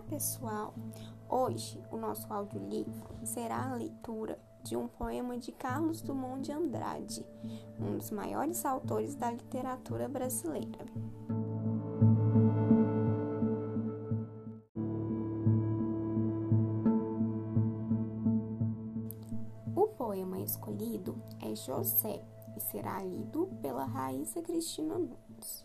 pessoal! Hoje o nosso audiolivro será a leitura de um poema de Carlos Drummond de Andrade, um dos maiores autores da literatura brasileira. O poema escolhido é José e será lido pela Raíssa Cristina Nunes.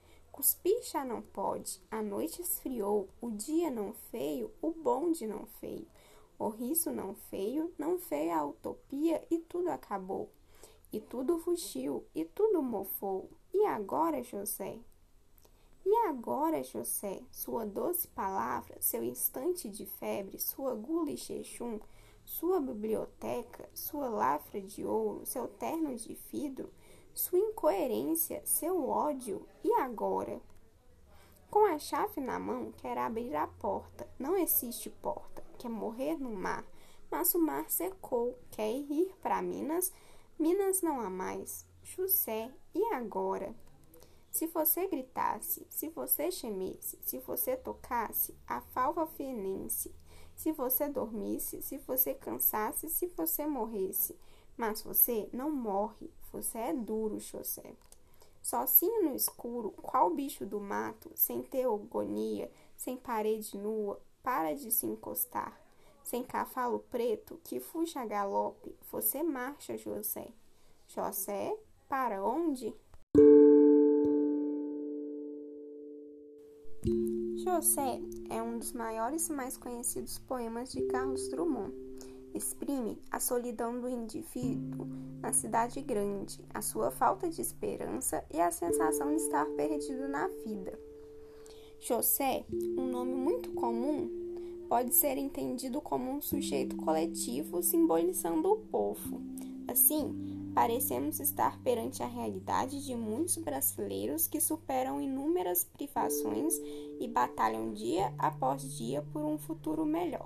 Cuspir já não pode, a noite esfriou, o dia não feio, o bonde não feio. O riso não feio, não feio a utopia e tudo acabou. E tudo fugiu, e tudo mofou. E agora, José? E agora, José, sua doce palavra, seu instante de febre, sua gula e jejum, sua biblioteca, sua lavra de ouro, seu terno de vidro, sua incoerência, seu ódio, e agora? Com a chave na mão, quer abrir a porta. Não existe porta, quer morrer no mar, mas o mar secou, quer ir para Minas, Minas não há mais. José, e agora? Se você gritasse, se você gemesse, se você tocasse a falva fenense, se você dormisse, se você cansasse, se você morresse, mas você não morre, você é duro, José. Sozinho no escuro, qual bicho do mato, sem teogonia, sem parede nua, para de se encostar. Sem cavalo preto, que fuja a galope, você marcha, José. José, para onde? José é um dos maiores e mais conhecidos poemas de Carlos Drummond exprime a solidão do indivíduo na cidade grande, a sua falta de esperança e a sensação de estar perdido na vida. José, um nome muito comum, pode ser entendido como um sujeito coletivo simbolizando o povo. Assim, parecemos estar perante a realidade de muitos brasileiros que superam inúmeras privações e batalham dia após dia por um futuro melhor.